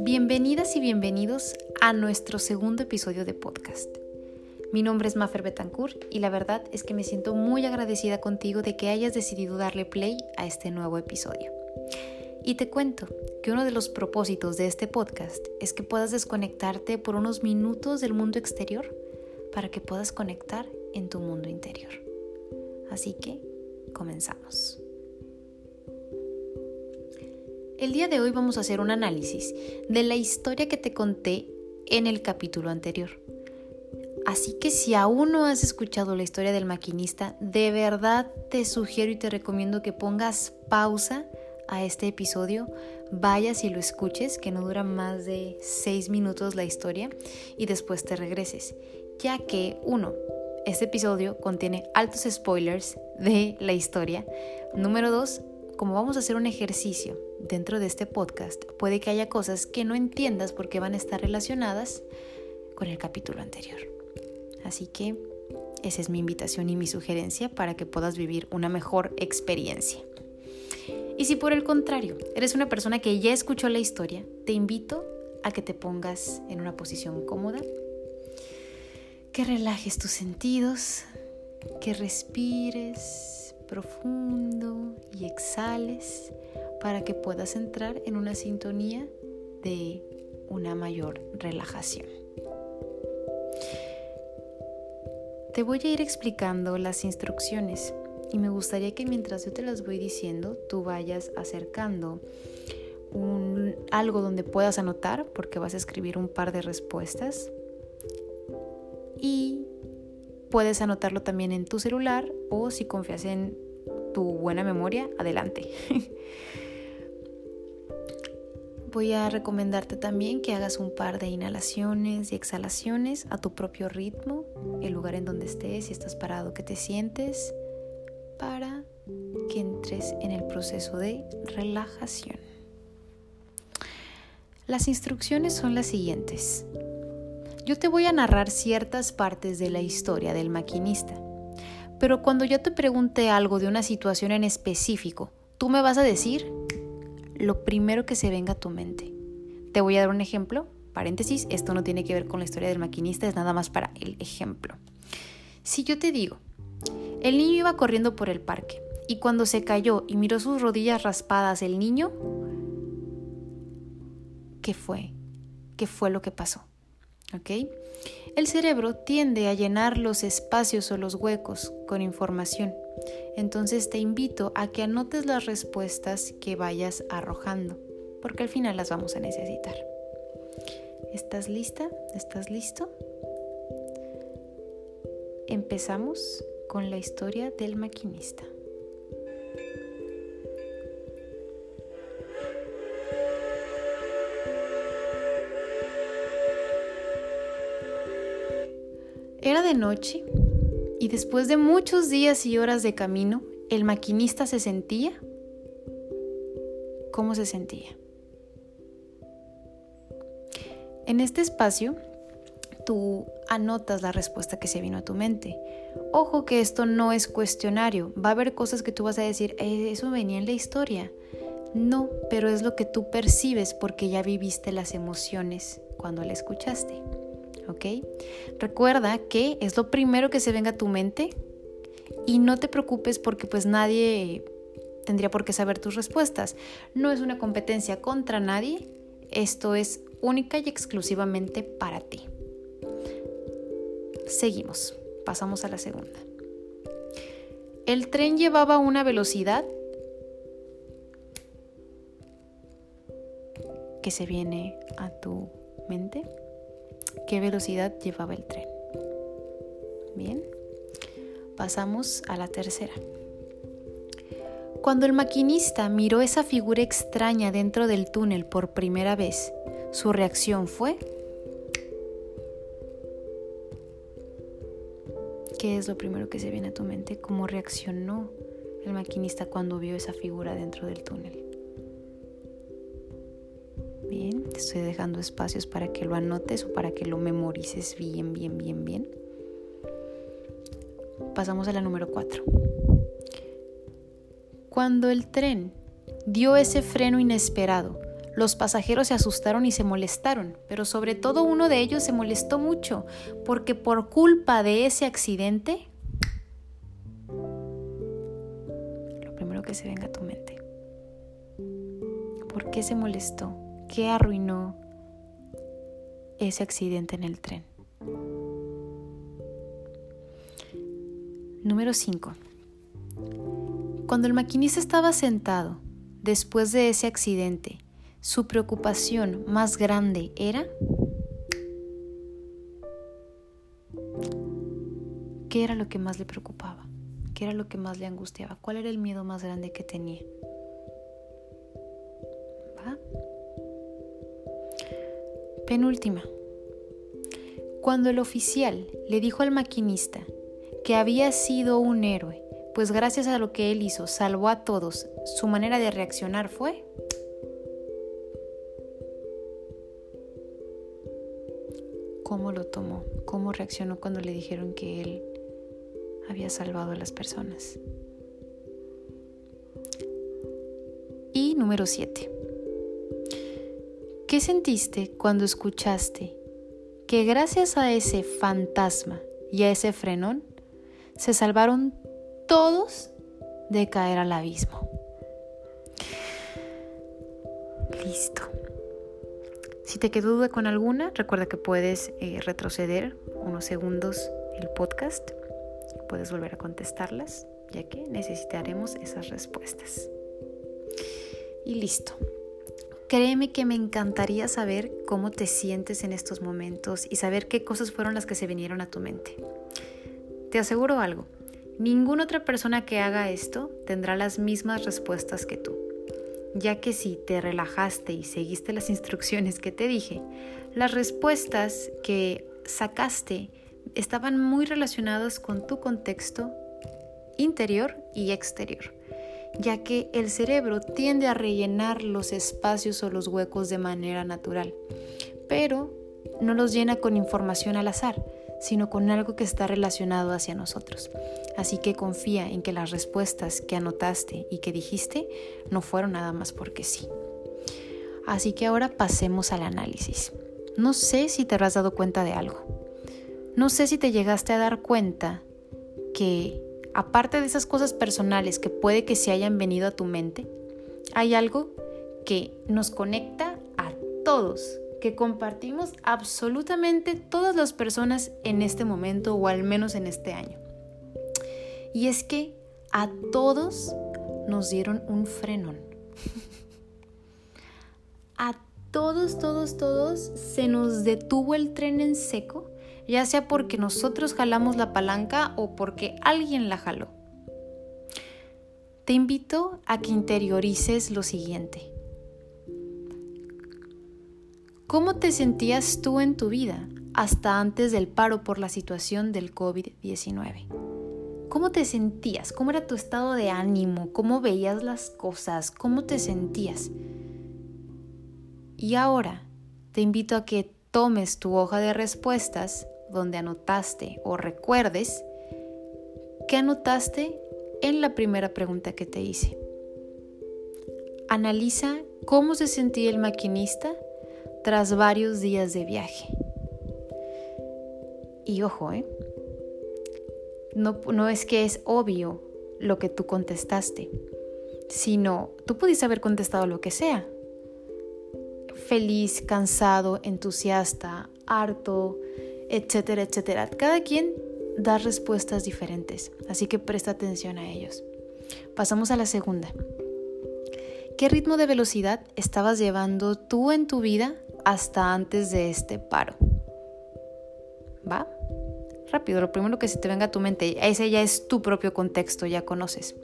Bienvenidas y bienvenidos a nuestro segundo episodio de podcast. Mi nombre es Mafer Betancourt y la verdad es que me siento muy agradecida contigo de que hayas decidido darle play a este nuevo episodio. Y te cuento que uno de los propósitos de este podcast es que puedas desconectarte por unos minutos del mundo exterior para que puedas conectar en tu mundo interior. Así que comenzamos. El día de hoy vamos a hacer un análisis de la historia que te conté en el capítulo anterior. Así que si aún no has escuchado la historia del maquinista, de verdad te sugiero y te recomiendo que pongas pausa a este episodio, vayas y lo escuches, que no dura más de 6 minutos la historia, y después te regreses, ya que uno, este episodio contiene altos spoilers de la historia. Número dos, como vamos a hacer un ejercicio dentro de este podcast, puede que haya cosas que no entiendas porque van a estar relacionadas con el capítulo anterior. Así que esa es mi invitación y mi sugerencia para que puedas vivir una mejor experiencia. Y si por el contrario eres una persona que ya escuchó la historia, te invito a que te pongas en una posición cómoda, que relajes tus sentidos, que respires profundo y exhales para que puedas entrar en una sintonía de una mayor relajación. Te voy a ir explicando las instrucciones y me gustaría que mientras yo te las voy diciendo, tú vayas acercando algo donde puedas anotar, porque vas a escribir un par de respuestas. Y puedes anotarlo también en tu celular o si confías en tu buena memoria, adelante. Voy a recomendarte también que hagas un par de inhalaciones y exhalaciones a tu propio ritmo, el lugar en donde estés, si estás parado, que te sientes, para que entres en el proceso de relajación. Las instrucciones son las siguientes. Yo te voy a narrar ciertas partes de la historia del maquinista, pero cuando yo te pregunte algo de una situación en específico, tú me vas a decir lo primero que se venga a tu mente. Te voy a dar un ejemplo, paréntesis, esto no tiene que ver con la historia del maquinista, es nada más para el ejemplo. Si yo te digo, el niño iba corriendo por el parque y cuando se cayó y miró sus rodillas raspadas el niño, ¿qué fue? ¿Qué fue lo que pasó? ¿Ok? El cerebro tiende a llenar los espacios o los huecos con información. Entonces te invito a que anotes las respuestas que vayas arrojando, porque al final las vamos a necesitar. ¿Estás lista? ¿Estás listo? Empezamos con la historia del maquinista. Era de noche y después de muchos días y horas de camino, el maquinista se sentía... ¿Cómo se sentía? En este espacio, tú anotas la respuesta que se vino a tu mente. Ojo que esto no es cuestionario. Va a haber cosas que tú vas a decir, eh, eso venía en la historia. No, pero es lo que tú percibes porque ya viviste las emociones cuando la escuchaste. ¿Ok? Recuerda que es lo primero que se venga a tu mente y no te preocupes porque pues nadie tendría por qué saber tus respuestas. No es una competencia contra nadie, esto es única y exclusivamente para ti. Seguimos, pasamos a la segunda. El tren llevaba una velocidad que se viene a tu mente qué velocidad llevaba el tren. Bien, pasamos a la tercera. Cuando el maquinista miró esa figura extraña dentro del túnel por primera vez, su reacción fue... ¿Qué es lo primero que se viene a tu mente? ¿Cómo reaccionó el maquinista cuando vio esa figura dentro del túnel? Te estoy dejando espacios para que lo anotes o para que lo memorices bien, bien, bien, bien. Pasamos a la número 4. Cuando el tren dio ese freno inesperado. Los pasajeros se asustaron y se molestaron, pero sobre todo uno de ellos se molestó mucho, porque por culpa de ese accidente, lo primero que se venga a tu mente, ¿por qué se molestó? ¿Qué arruinó ese accidente en el tren? Número 5. Cuando el maquinista estaba sentado, después de ese accidente, su preocupación más grande era... ¿Qué era lo que más le preocupaba? ¿Qué era lo que más le angustiaba? ¿Cuál era el miedo más grande que tenía? Penúltima. Cuando el oficial le dijo al maquinista que había sido un héroe, pues gracias a lo que él hizo salvó a todos, su manera de reaccionar fue... ¿Cómo lo tomó? ¿Cómo reaccionó cuando le dijeron que él había salvado a las personas? Y número 7. ¿Qué sentiste cuando escuchaste que gracias a ese fantasma y a ese frenón se salvaron todos de caer al abismo. Listo. Si te quedó duda con alguna, recuerda que puedes eh, retroceder unos segundos el podcast. Puedes volver a contestarlas, ya que necesitaremos esas respuestas. Y listo. Créeme que me encantaría saber cómo te sientes en estos momentos y saber qué cosas fueron las que se vinieron a tu mente. Te aseguro algo, ninguna otra persona que haga esto tendrá las mismas respuestas que tú, ya que si te relajaste y seguiste las instrucciones que te dije, las respuestas que sacaste estaban muy relacionadas con tu contexto interior y exterior, ya que el cerebro tiende a rellenar los espacios o los huecos de manera natural, pero no los llena con información al azar, sino con algo que está relacionado hacia nosotros. Así que confía en que las respuestas que anotaste y que dijiste no fueron nada más porque sí. Así que ahora pasemos al análisis. No sé si te has dado cuenta de algo. No sé si te llegaste a dar cuenta que, aparte de esas cosas personales que puede que se hayan venido a tu mente, hay algo que nos conecta a todos que compartimos absolutamente todas las personas en este momento o al menos en este año. Y es que a todos nos dieron un frenón. a todos, todos, todos se nos detuvo el tren en seco, ya sea porque nosotros jalamos la palanca o porque alguien la jaló. Te invito a que interiorices lo siguiente. ¿Cómo te sentías tú en tu vida hasta antes del paro por la situación del COVID-19? ¿Cómo te sentías? ¿Cómo era tu estado de ánimo? ¿Cómo veías las cosas? ¿Cómo te sentías? Y ahora te invito a que tomes tu hoja de respuestas donde anotaste o recuerdes qué anotaste en la primera pregunta que te hice. Analiza cómo se sentía el maquinista tras varios días de viaje. Y ojo, ¿eh? no, no es que es obvio lo que tú contestaste, sino tú pudiste haber contestado lo que sea. Feliz, cansado, entusiasta, harto, etcétera, etcétera. Cada quien da respuestas diferentes, así que presta atención a ellos. Pasamos a la segunda. ¿Qué ritmo de velocidad estabas llevando tú en tu vida hasta antes de este paro. ¿Va? Rápido, lo primero que se te venga a tu mente, ese ya es tu propio contexto, ya conoces.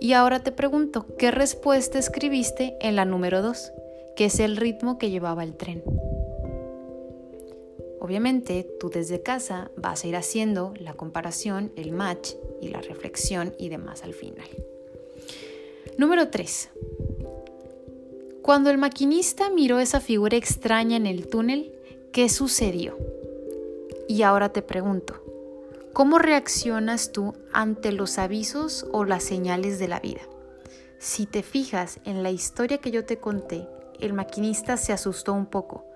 Y ahora te pregunto, ¿qué respuesta escribiste en la número 2? Que es el ritmo que llevaba el tren. Obviamente, tú desde casa vas a ir haciendo la comparación, el match y la reflexión y demás al final. Número 3. Cuando el maquinista miró esa figura extraña en el túnel, ¿qué sucedió? Y ahora te pregunto, ¿cómo reaccionas tú ante los avisos o las señales de la vida? Si te fijas en la historia que yo te conté, el maquinista se asustó un poco,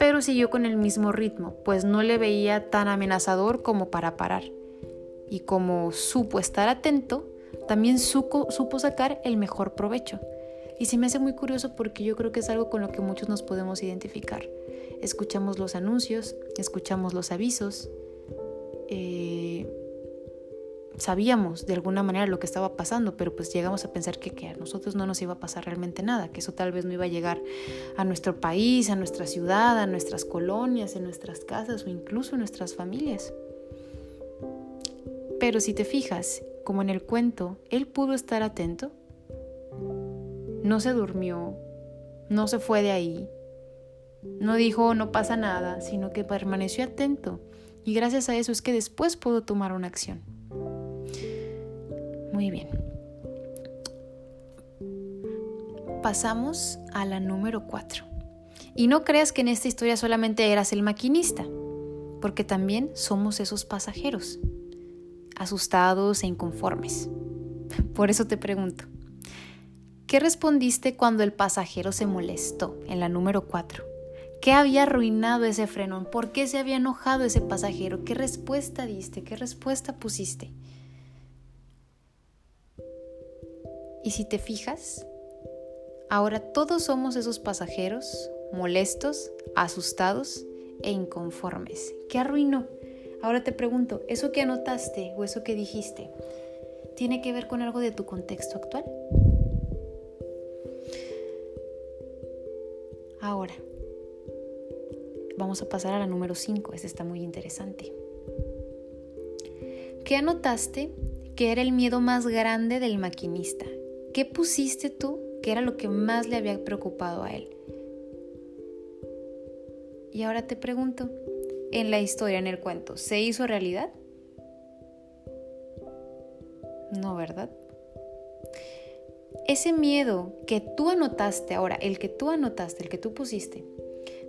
pero siguió con el mismo ritmo, pues no le veía tan amenazador como para parar. Y como supo estar atento, también supo, sacar el mejor provecho. Y se me hace muy curioso porque yo creo que es algo con lo que muchos nos podemos identificar. Escuchamos los anuncios, escuchamos los avisos, eh, sabíamos de alguna manera lo que estaba pasando, pero pues llegamos a pensar que, a nosotros no nos iba a pasar realmente nada, que eso tal vez no iba a llegar a nuestro país, a nuestra ciudad, a nuestras colonias, en nuestras casas o incluso en nuestras familias. Pero si te fijas, como en el cuento, él pudo estar atento, no se durmió, no se fue de ahí, no dijo no pasa nada, sino que permaneció atento y gracias a eso es que después pudo tomar una acción. Muy bien. Pasamos a la número 4. Y no creas que en esta historia solamente eras el maquinista, porque también somos esos pasajeros, asustados e inconformes. Por eso te pregunto, ¿qué respondiste cuando el pasajero se molestó en la número 4? ¿Qué había arruinado ese frenón? ¿Por qué se había enojado ese pasajero? ¿Qué respuesta diste? ¿Qué respuesta pusiste? Y si te fijas, ahora todos somos esos pasajeros molestos, asustados e inconformes. ¿Qué arruinó? Ahora te pregunto, ¿eso que anotaste o eso que dijiste tiene que ver con algo de tu contexto actual? Ahora, vamos a pasar a la número 5, esta está muy interesante. ¿Qué anotaste que era el miedo más grande del maquinista? ¿Qué pusiste tú que era lo que más le había preocupado a él? Y ahora te pregunto, en la historia, en el cuento, ¿se hizo realidad? No, ¿verdad? Ese miedo que tú anotaste ahora, el que tú anotaste, el que tú pusiste,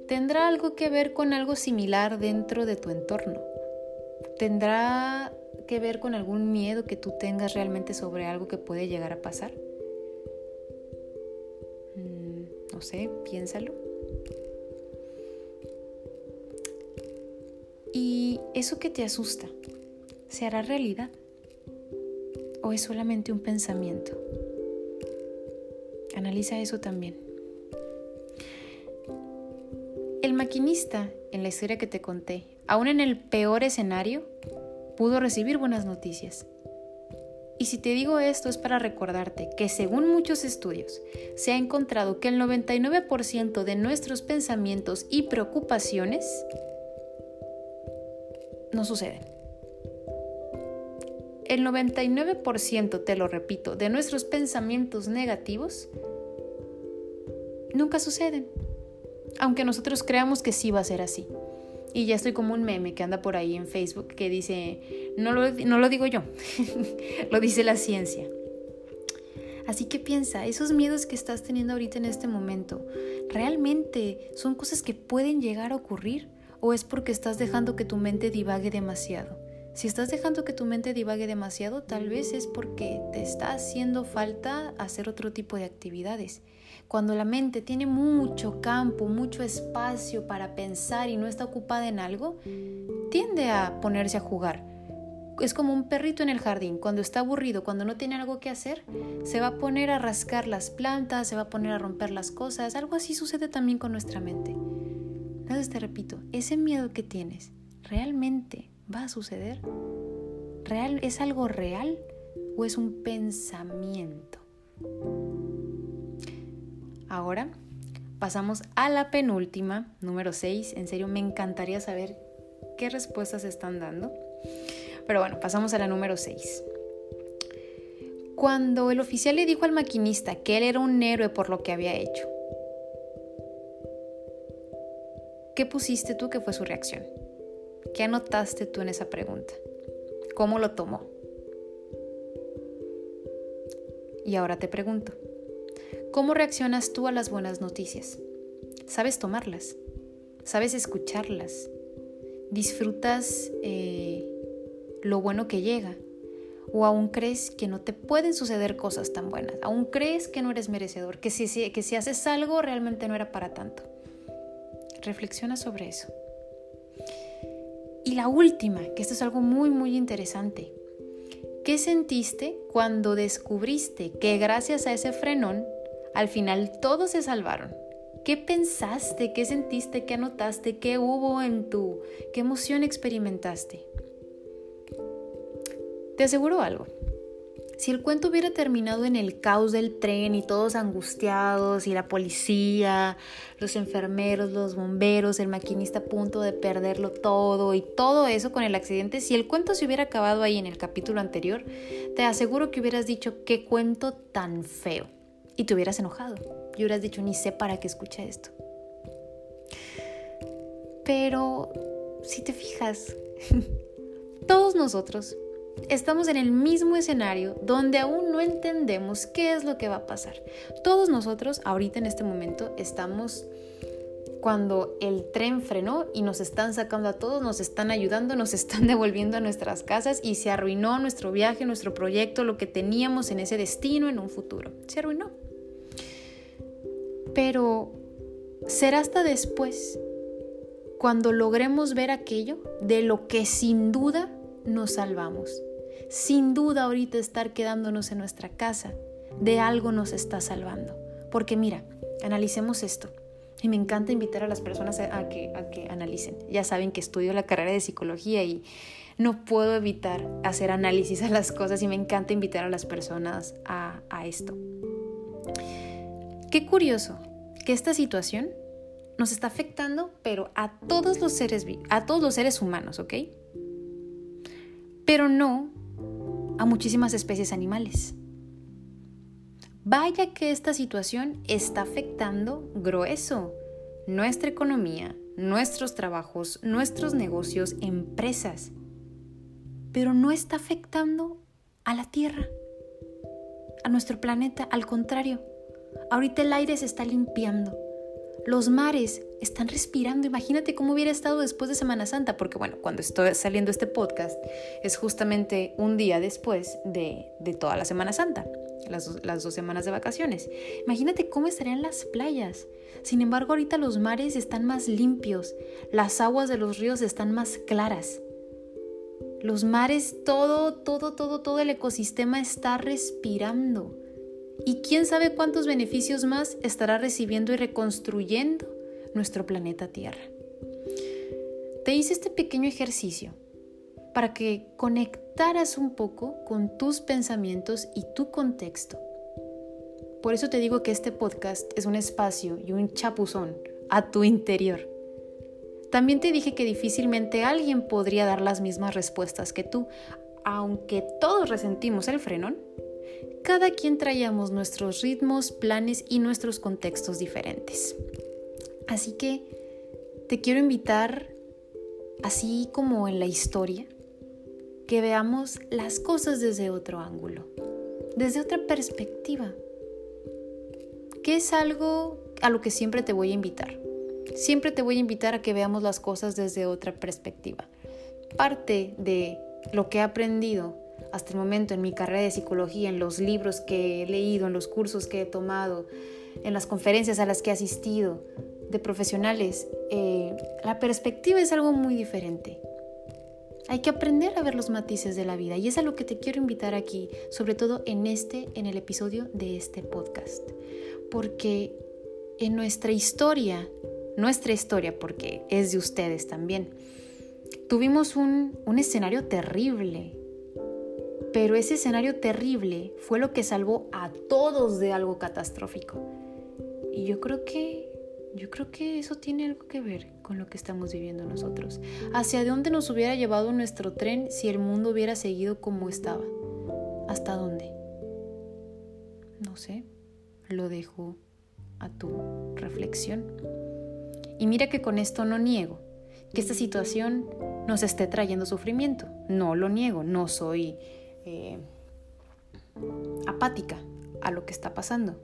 tendrá algo que ver con algo similar dentro de tu entorno. Tendrá que ver con algún miedo que tú tengas realmente sobre algo que puede llegar a pasar. Sé, piénsalo. ¿Y eso que te asusta, se hará realidad? ¿O es solamente un pensamiento? Analiza eso también. El maquinista, en la historia que te conté, aún en el peor escenario, pudo recibir buenas noticias. Y si te digo esto es para recordarte que según muchos estudios, se ha encontrado que el 99% de nuestros pensamientos y preocupaciones no suceden. El 99%, te lo repito, de nuestros pensamientos negativos nunca suceden, aunque nosotros creamos que sí va a ser así. Y ya estoy como un meme que anda por ahí en Facebook que dice, no lo, no lo digo yo, lo dice la ciencia. Así que piensa, esos miedos que estás teniendo ahorita en este momento, ¿realmente son cosas que pueden llegar a ocurrir? ¿O es porque estás dejando que tu mente divague demasiado? Si estás dejando que tu mente divague demasiado, tal vez es porque te está haciendo falta hacer otro tipo de actividades. Cuando la mente tiene mucho campo, mucho espacio para pensar y no está ocupada en algo, tiende a ponerse a jugar. Es como un perrito en el jardín. Cuando está aburrido, cuando no tiene algo que hacer, se va a poner a rascar las plantas, se va a poner a romper las cosas. Algo así sucede también con nuestra mente. Entonces te repito, ese miedo que tienes, ¿realmente va a suceder? ¿Real, ¿Es algo real o es un pensamiento? Ahora pasamos a la penúltima, número 6. En serio, me encantaría saber qué respuestas están dando. Pero bueno, pasamos a la número 6. Cuando el oficial le dijo al maquinista que él era un héroe por lo que había hecho, ¿qué pusiste tú que fue su reacción? ¿Qué anotaste tú en esa pregunta? ¿Cómo lo tomó? Y ahora te pregunto, ¿Cómo reaccionas tú a las buenas noticias? ¿Sabes tomarlas? ¿Sabes escucharlas? ¿Disfrutas eh, lo bueno que llega? ¿O aún crees que no te pueden suceder cosas tan buenas? ¿Aún crees que no eres merecedor? ¿Que si, que si haces algo realmente no era para tanto? Reflexiona sobre eso. Y la última, que esto es algo muy, muy interesante. ¿Qué sentiste cuando descubriste que gracias a ese frenón, al final todos se salvaron? ¿Qué pensaste? ¿Qué sentiste? ¿Qué anotaste? ¿Qué hubo en tu? ¿Qué emoción experimentaste? Te aseguro algo. Si el cuento hubiera terminado en el caos del tren y todos angustiados y la policía, los enfermeros, los bomberos, el maquinista a punto de perderlo todo y todo eso con el accidente, si el cuento se hubiera acabado ahí en el capítulo anterior, te aseguro que hubieras dicho qué cuento tan feo y te hubieras enojado y hubieras dicho ni sé para qué escuché esto. Pero si te fijas, todos nosotros Estamos en el mismo escenario donde aún no entendemos qué es lo que va a pasar. Todos nosotros ahorita en este momento estamos cuando el tren frenó y nos están sacando a todos, nos están ayudando, nos están devolviendo a nuestras casas y se arruinó nuestro viaje, nuestro proyecto, lo que teníamos en ese destino en un futuro. Se arruinó. Pero será hasta después cuando logremos ver aquello de lo que sin duda nos salvamos. Sin duda ahorita estar quedándonos en nuestra casa de algo nos está salvando. Porque mira, analicemos esto. Y me encanta invitar a las personas a que, a que analicen. Ya saben que estudio la carrera de psicología y no puedo evitar hacer análisis a las cosas y me encanta invitar a las personas a, a esto. Qué curioso que esta situación nos está afectando, pero a todos los seres, a todos los seres humanos, ¿ok? Pero no a muchísimas especies animales. Vaya que esta situación está afectando grueso nuestra economía, nuestros trabajos, nuestros negocios, empresas, pero no está afectando a la Tierra, a nuestro planeta, al contrario, ahorita el aire se está limpiando los mares están respirando. Imagínate cómo hubiera estado después de Semana Santa, porque bueno, cuando estoy saliendo este podcast es justamente un día después de, toda la Semana Santa, las, las dos semanas de vacaciones. Imagínate cómo estarían las playas. Sin embargo, ahorita los mares están más limpios, las aguas de los ríos están más claras. Los mares, todo, todo, todo, todo el ecosistema está respirando y quién sabe cuántos beneficios más estará recibiendo y reconstruyendo nuestro planeta Tierra. Te hice este pequeño ejercicio para que conectaras un poco con tus pensamientos y tu contexto. Por eso te digo que este podcast es un espacio y un chapuzón a tu interior. También te dije que difícilmente alguien podría dar las mismas respuestas que tú, aunque todos resentimos el frenón cada quien traíamos nuestros ritmos, planes y nuestros contextos diferentes. Así que te quiero invitar, así como en la historia, que veamos las cosas desde otro ángulo, desde otra perspectiva, que es algo a lo que siempre te voy a invitar. Siempre te voy a invitar a que veamos las cosas desde otra perspectiva. Parte de lo que he aprendido hasta el momento en mi carrera de psicología, en los libros que he leído, en los cursos que he tomado, en las conferencias a las que he asistido de profesionales, eh, la perspectiva es algo muy diferente. Hay que aprender a ver los matices de la vida y es a lo que te quiero invitar aquí, sobre todo en este, en el episodio de este podcast. Porque en nuestra historia, nuestra historia, porque es de ustedes también, tuvimos un, un escenario terrible, pero ese escenario terrible fue lo que salvó a todos de algo catastrófico. Y yo creo que yo creo que eso tiene algo que ver con lo que estamos viviendo nosotros. ¿Hacia dónde nos hubiera llevado nuestro tren si el mundo hubiera seguido como estaba? ¿Hasta dónde? No sé, lo dejo a tu reflexión. Y mira que con esto no niego que esta situación nos esté trayendo sufrimiento. No lo niego, no soy eh, apática a lo que está pasando.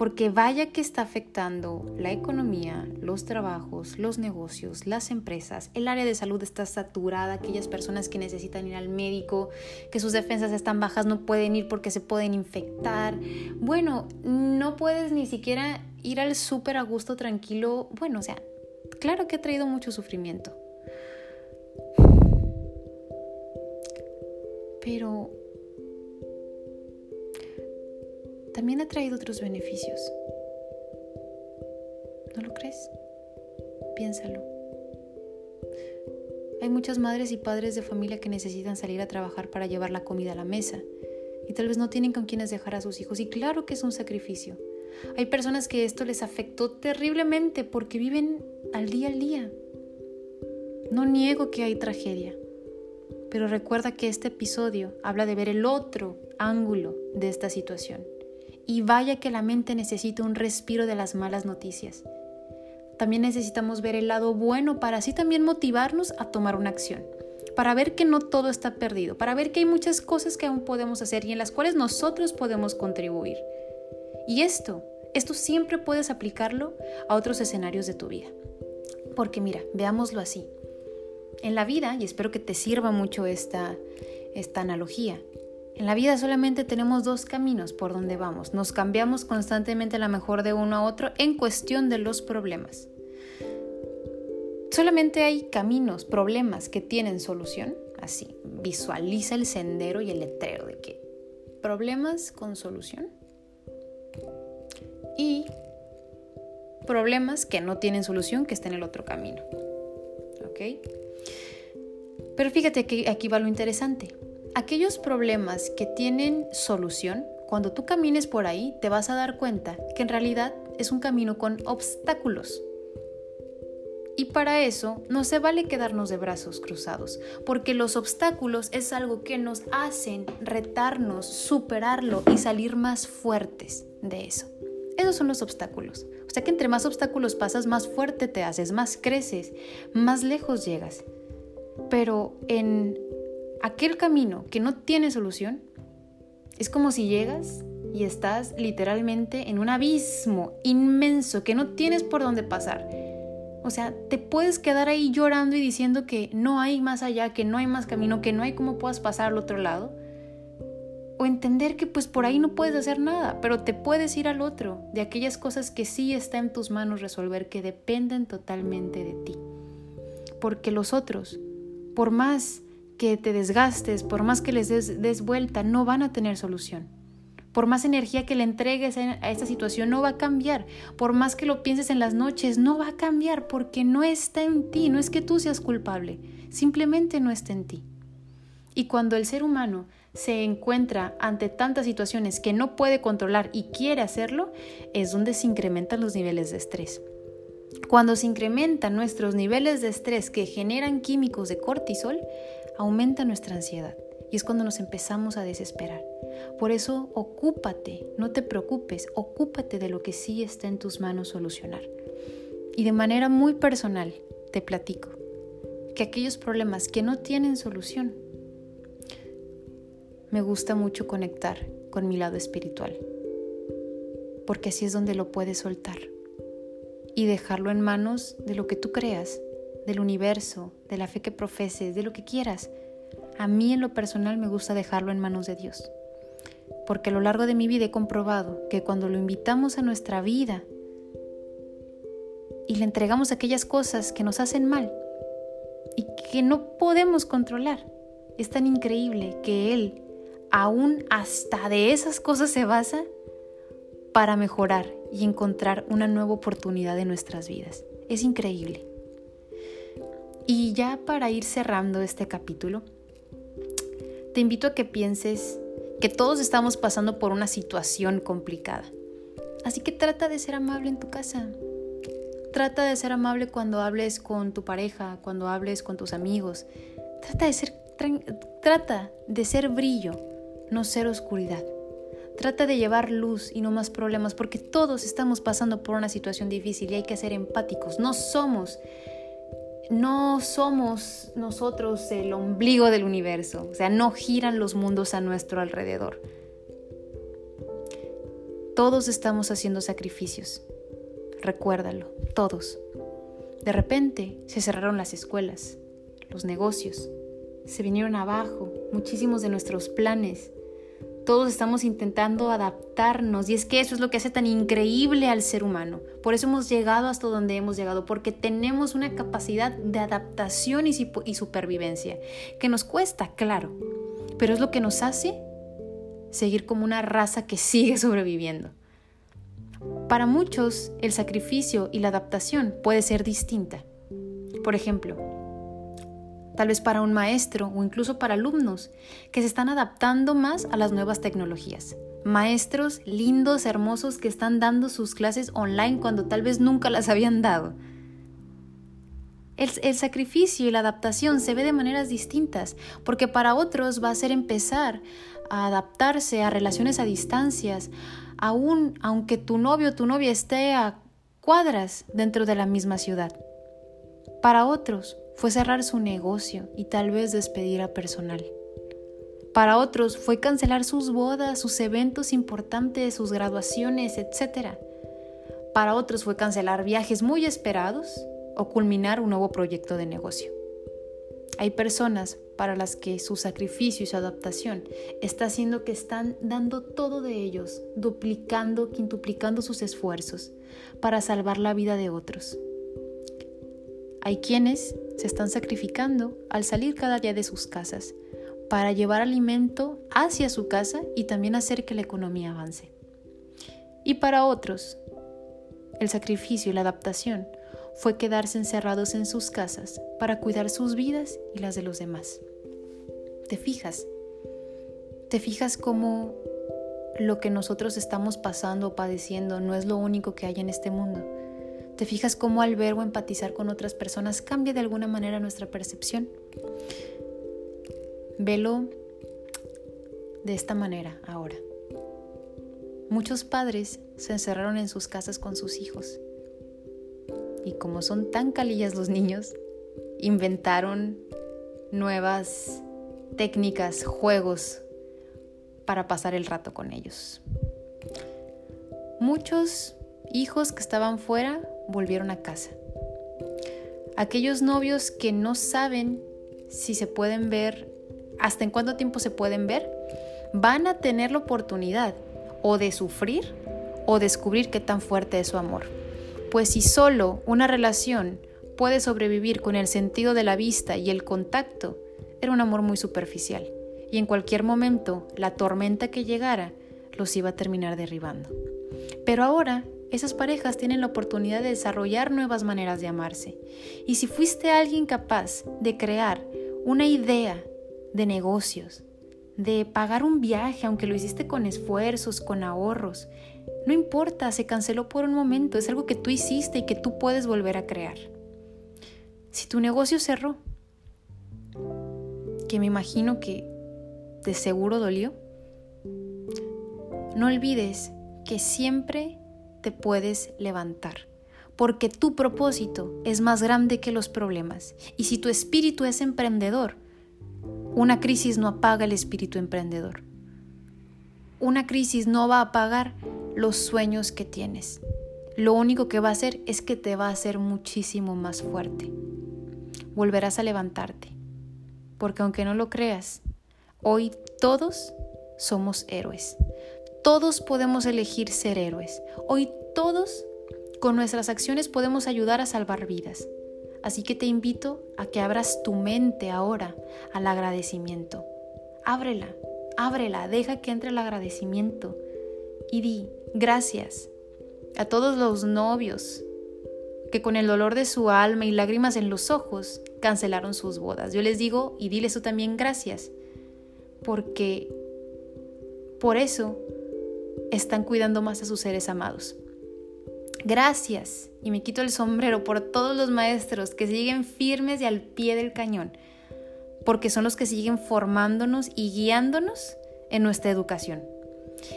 Porque vaya que está afectando la economía, los trabajos, los negocios, las empresas, el área de salud está saturada, aquellas personas que necesitan ir al médico, que sus defensas están bajas, no pueden ir porque se pueden infectar. Bueno, no puedes ni siquiera ir al súper a gusto tranquilo. Bueno, o sea, claro que ha traído mucho sufrimiento. Pero también ha traído otros beneficios. ¿No lo crees? Piénsalo. Hay muchas madres y padres de familia que necesitan salir a trabajar para llevar la comida a la mesa y tal vez no tienen con quienes dejar a sus hijos y claro que es un sacrificio. Hay personas que esto les afectó terriblemente porque viven al día al día. No niego que hay tragedia, pero recuerda que este episodio habla de ver el otro ángulo de esta situación. Y vaya que la mente necesita un respiro de las malas noticias. También necesitamos ver el lado bueno para así también motivarnos a tomar una acción, para ver que no todo está perdido, para ver que hay muchas cosas que aún podemos hacer y en las cuales nosotros podemos contribuir. Y esto, esto siempre puedes aplicarlo a otros escenarios de tu vida. Porque mira, veámoslo así. En la vida, y espero que te sirva mucho esta, esta analogía, en la vida solamente tenemos dos caminos por donde vamos. Nos cambiamos constantemente la mejor de uno a otro en cuestión de los problemas. Solamente hay caminos, problemas que tienen solución. Así, visualiza el sendero y el letrero de que problemas con solución. Y problemas que no tienen solución, que están en el otro camino. ¿Ok? Pero fíjate que aquí va lo interesante aquellos problemas que tienen solución, cuando tú camines por ahí te vas a dar cuenta que en realidad es un camino con obstáculos. Y para eso no se vale quedarnos de brazos cruzados, porque los obstáculos es algo que nos hacen retarnos, superarlo y salir más fuertes de eso. Esos son los obstáculos. O sea que entre más obstáculos pasas, más fuerte te haces, más creces, más lejos llegas. Pero en aquel camino que no tiene solución, es como si llegas y estás literalmente en un abismo inmenso que no tienes por dónde pasar. O sea, te puedes quedar ahí llorando y diciendo que no hay más allá, que no hay más camino, que no hay cómo puedas pasar al otro lado. O entender que pues por ahí no puedes hacer nada, pero te puedes ir al otro, de aquellas cosas que sí está en tus manos resolver, que dependen totalmente de ti. Porque los otros, por más que te desgastes, por más que les des, vuelta, no van a tener solución. Por más energía que le entregues a esta situación, no va a cambiar. Por más que lo pienses en las noches, no va a cambiar porque no está en ti. No es que tú seas culpable, simplemente no está en ti. Y cuando el ser humano se encuentra ante tantas situaciones que no puede controlar y quiere hacerlo, es donde se incrementan los niveles de estrés. Cuando se incrementan nuestros niveles de estrés que generan químicos de cortisol, aumenta nuestra ansiedad y es cuando nos empezamos a desesperar. Por eso, ocúpate, no te preocupes, ocúpate de lo que sí está en tus manos solucionar. Y de manera muy personal, te platico que aquellos problemas que no tienen solución, me gusta mucho conectar con mi lado espiritual, porque así es donde lo puedes soltar y dejarlo en manos de lo que tú creas, del universo, de la fe que profeses, de lo que quieras. A mí en lo personal me gusta dejarlo en manos de Dios. Porque a lo largo de mi vida he comprobado que cuando lo invitamos a nuestra vida y le entregamos aquellas cosas que nos hacen mal y que no podemos controlar, es tan increíble que Él aún hasta de esas cosas se basa para mejorar y encontrar una nueva oportunidad en nuestras vidas. Es increíble. Y ya para ir cerrando este capítulo, te invito a que pienses que todos estamos pasando por una situación complicada. Así que trata de ser amable en tu casa. Trata de ser amable cuando hables con tu pareja, cuando hables con tus amigos. Trata de ser, trata de ser brillo, no ser oscuridad. Trata de llevar luz y no más problemas, porque todos estamos pasando por una situación difícil y hay que ser empáticos. No somos no somos nosotros el ombligo del universo, o sea, no giran los mundos a nuestro alrededor. Todos estamos haciendo sacrificios. Recuérdalo, todos. De repente se cerraron las escuelas, los negocios, se vinieron abajo muchísimos de nuestros planes. Todos estamos intentando adaptarnos y es que eso es lo que hace tan increíble al ser humano. Por eso hemos llegado hasta donde hemos llegado, porque tenemos una capacidad de adaptación y, y supervivencia, que nos cuesta, claro, pero es lo que nos hace seguir como una raza que sigue sobreviviendo. Para muchos, el sacrificio y la adaptación puede ser distinta. Por ejemplo, tal vez para un maestro o incluso para alumnos que se están adaptando más a las nuevas tecnologías. Maestros lindos, hermosos que están dando sus clases online cuando tal vez nunca las habían dado. El, sacrificio y la adaptación se ve de maneras distintas, porque para otros va a ser empezar a adaptarse a relaciones a distancias, aún aunque tu novio o tu novia esté a cuadras dentro de la misma ciudad. Para otros fue cerrar su negocio y tal vez despedir a personal. Para otros fue cancelar sus bodas, sus eventos importantes, sus graduaciones, etc. Para otros fue cancelar viajes muy esperados o culminar un nuevo proyecto de negocio. Hay personas para las que su sacrificio y su adaptación está haciendo que están dando todo de ellos, duplicando, quintuplicando sus esfuerzos para salvar la vida de otros. Hay quienes se están sacrificando al salir cada día de sus casas para llevar alimento hacia su casa y también hacer que la economía avance. Y para otros, el sacrificio y la adaptación fue quedarse encerrados en sus casas para cuidar sus vidas y las de los demás. ¿Te fijas? ¿Te fijas cómo lo que nosotros estamos pasando o padeciendo no es lo único que hay en este mundo? ¿Te fijas cómo al ver o empatizar con otras personas cambia de alguna manera nuestra percepción? Velo de esta manera ahora. Muchos padres se encerraron en sus casas con sus hijos y como son tan calillas los niños, inventaron nuevas técnicas, juegos para pasar el rato con ellos. Muchos hijos que estaban fuera volvieron a casa. Aquellos novios que no saben si se pueden ver, hasta en cuánto tiempo se pueden ver, van a tener la oportunidad o de sufrir o descubrir qué tan fuerte es su amor. Pues si solo una relación puede sobrevivir con el sentido de la vista y el contacto, era un amor muy superficial, y en cualquier momento la tormenta que llegara los iba a terminar derribando. Pero ahora esas parejas tienen la oportunidad de desarrollar nuevas maneras de amarse. Y si fuiste alguien capaz de crear una idea de negocios, de pagar un viaje, aunque lo hiciste con esfuerzos, con ahorros, no importa, se canceló por un momento, es algo que tú hiciste y que tú puedes volver a crear. Si tu negocio cerró, que me imagino que de seguro dolió, no olvides que siempre te puedes levantar, porque tu propósito es más grande que los problemas. Y si tu espíritu es emprendedor, una crisis no apaga el espíritu emprendedor. Una crisis no va a apagar los sueños que tienes. Lo único que va a hacer es que te va a hacer muchísimo más fuerte. Volverás a levantarte, porque aunque no lo creas, hoy todos somos héroes. Todos podemos elegir ser héroes. Hoy todos con nuestras acciones podemos ayudar a salvar vidas. Así que te invito a que abras tu mente ahora al agradecimiento. Ábrela, ábrela, deja que entre el agradecimiento y di gracias a todos los novios que con el dolor de su alma y lágrimas en los ojos cancelaron sus bodas. Yo les digo y dile eso también gracias, porque por eso están cuidando más a sus seres amados. Gracias, y me quito el sombrero por todos los maestros que siguen firmes y al pie del cañón, porque son los que siguen formándonos y guiándonos en nuestra educación.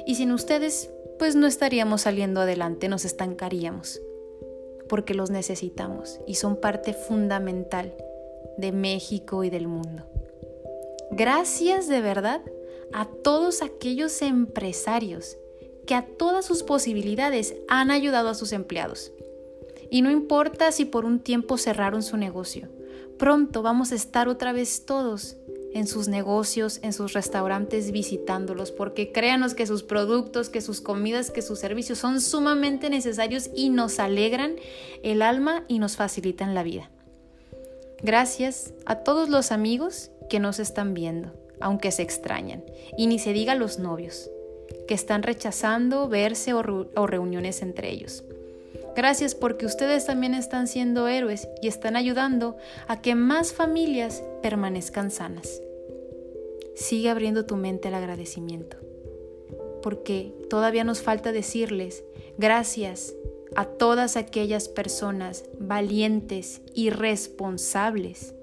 Y sin ustedes, pues no estaríamos saliendo adelante, nos estancaríamos, porque los necesitamos y son parte fundamental de México y del mundo. Gracias de verdad a todos aquellos empresarios que a todas sus posibilidades han ayudado a sus empleados. Y no importa si por un tiempo cerraron su negocio, pronto vamos a estar otra vez todos en sus negocios, en sus restaurantes visitándolos, porque créanos que sus productos, que sus comidas, que sus servicios son sumamente necesarios y nos alegran el alma y nos facilitan la vida. Gracias a todos los amigos que nos están viendo, aunque se extrañan, y ni se diga los novios, que están rechazando verse o, reuniones entre ellos. Gracias porque ustedes también están siendo héroes y están ayudando a que más familias permanezcan sanas. Sigue abriendo tu mente al agradecimiento, porque todavía nos falta decirles gracias a todas aquellas personas valientes y responsables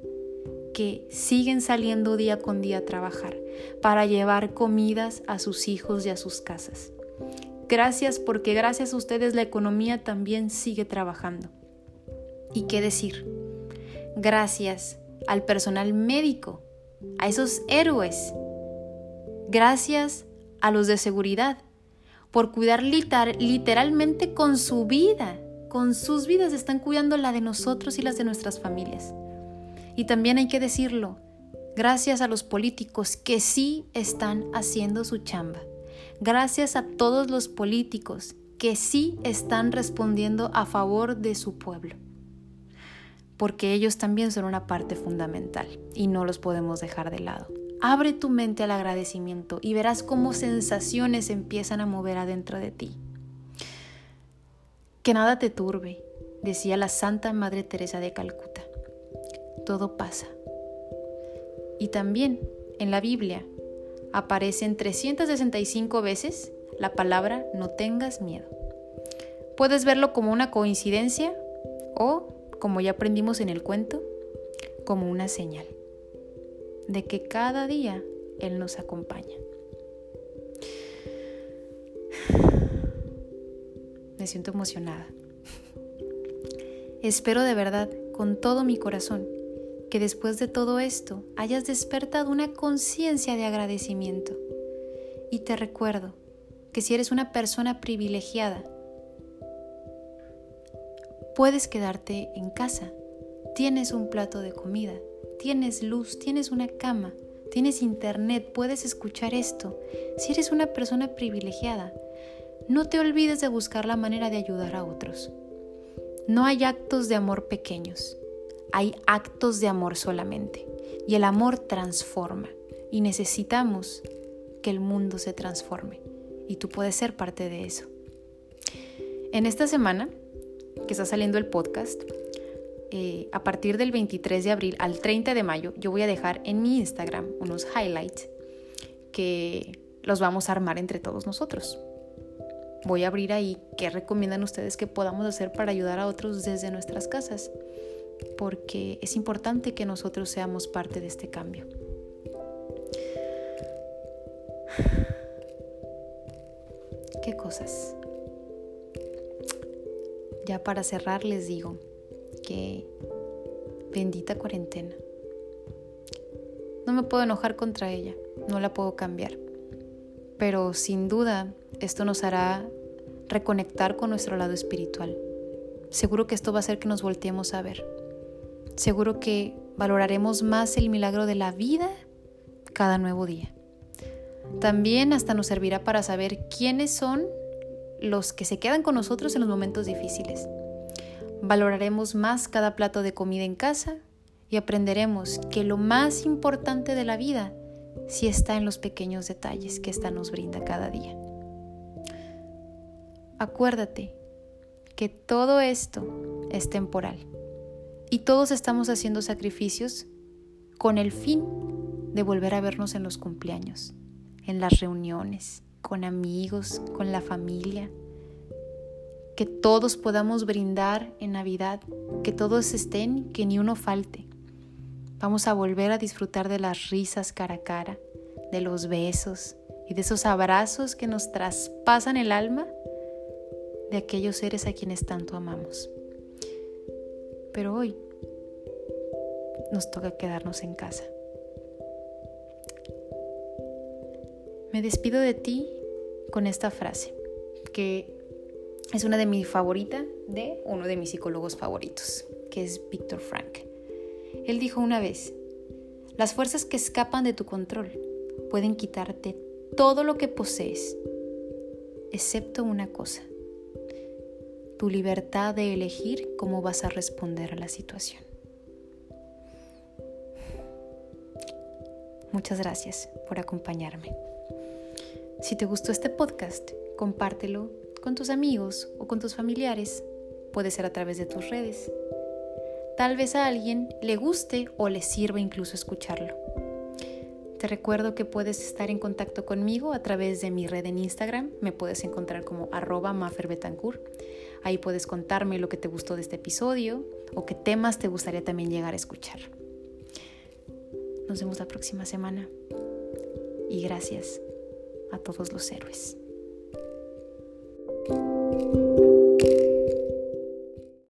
que siguen saliendo día con día a trabajar para llevar comidas a sus hijos y a sus casas. Gracias porque gracias a ustedes la economía también sigue trabajando. ¿Y qué decir? Gracias al personal médico, a esos héroes. Gracias a los de seguridad por cuidar literalmente con su vida. Con sus vidas están cuidando la de nosotros y las de nuestras familias. Y también hay que decirlo, gracias a los políticos que sí están haciendo su chamba gracias a todos los políticos que sí están respondiendo a favor de su pueblo, porque ellos también son una parte fundamental y no los podemos dejar de lado. Abre tu mente al agradecimiento y verás cómo sensaciones empiezan a mover adentro de ti. Que nada te turbe, decía la Santa Madre Teresa de Calcuta. Todo pasa. Y también en la Biblia aparecen 365 veces la palabra no tengas miedo. Puedes verlo como una coincidencia o, como ya aprendimos en el cuento, como una señal de que cada día Él nos acompaña. Me siento emocionada. Espero de verdad, con todo mi corazón, que después de todo esto hayas despertado una conciencia de agradecimiento. Y te recuerdo que si eres una persona privilegiada, puedes quedarte en casa, tienes un plato de comida, tienes luz, tienes una cama, tienes internet, puedes escuchar esto. Si eres una persona privilegiada, no te olvides de buscar la manera de ayudar a otros. No hay actos de amor pequeños hay actos de amor solamente. Y el amor transforma. Y necesitamos que el mundo se transforme. Y tú puedes ser parte de eso. En esta semana que está saliendo el podcast, eh, a partir del 23 de abril al 30 de mayo, yo voy a dejar en mi Instagram unos highlights que los vamos a armar entre todos nosotros. Voy a abrir ahí qué recomiendan ustedes que podamos hacer para ayudar a otros desde nuestras casas porque es importante que nosotros seamos parte de este cambio. ¿Qué cosas? Ya para cerrar les digo que bendita cuarentena. No me puedo enojar contra ella, no la puedo cambiar. Pero sin duda esto nos hará reconectar con nuestro lado espiritual. Seguro que esto va a hacer que nos volteemos a ver seguro que valoraremos más el milagro de la vida cada nuevo día. También hasta nos servirá para saber quiénes son los que se quedan con nosotros en los momentos difíciles. Valoraremos más cada plato de comida en casa y aprenderemos que lo más importante de la vida sí está en los pequeños detalles que ésta nos brinda cada día. Acuérdate que todo esto es temporal y todos estamos haciendo sacrificios con el fin de volver a vernos en los cumpleaños, en las reuniones, con amigos, con la familia. Que todos podamos brindar en Navidad, que todos estén, que ni uno falte. Vamos a volver a disfrutar de las risas cara a cara, de los besos y de esos abrazos que nos traspasan el alma de aquellos seres a quienes tanto amamos. Pero hoy nos toca quedarnos en casa. Me despido de ti con esta frase. que es una de mis favoritas de uno de mis psicólogos favoritos, que es Víctor Frank. Él dijo una vez, las fuerzas que escapan de tu control pueden quitarte todo lo que posees, excepto una cosa, tu libertad de elegir cómo vas a responder a la situación. Muchas gracias por acompañarme. Si te gustó este podcast, compártelo con tus amigos o con tus familiares. Puede ser a través de tus redes. Tal vez a alguien le guste o le sirva incluso escucharlo. Te recuerdo que puedes estar en contacto conmigo a través de mi red en Instagram. Me puedes encontrar como arroba maferbetancourt. Ahí puedes contarme lo que te gustó de este episodio o qué temas te gustaría también llegar a escuchar. Nos vemos la próxima semana y gracias a todos los héroes.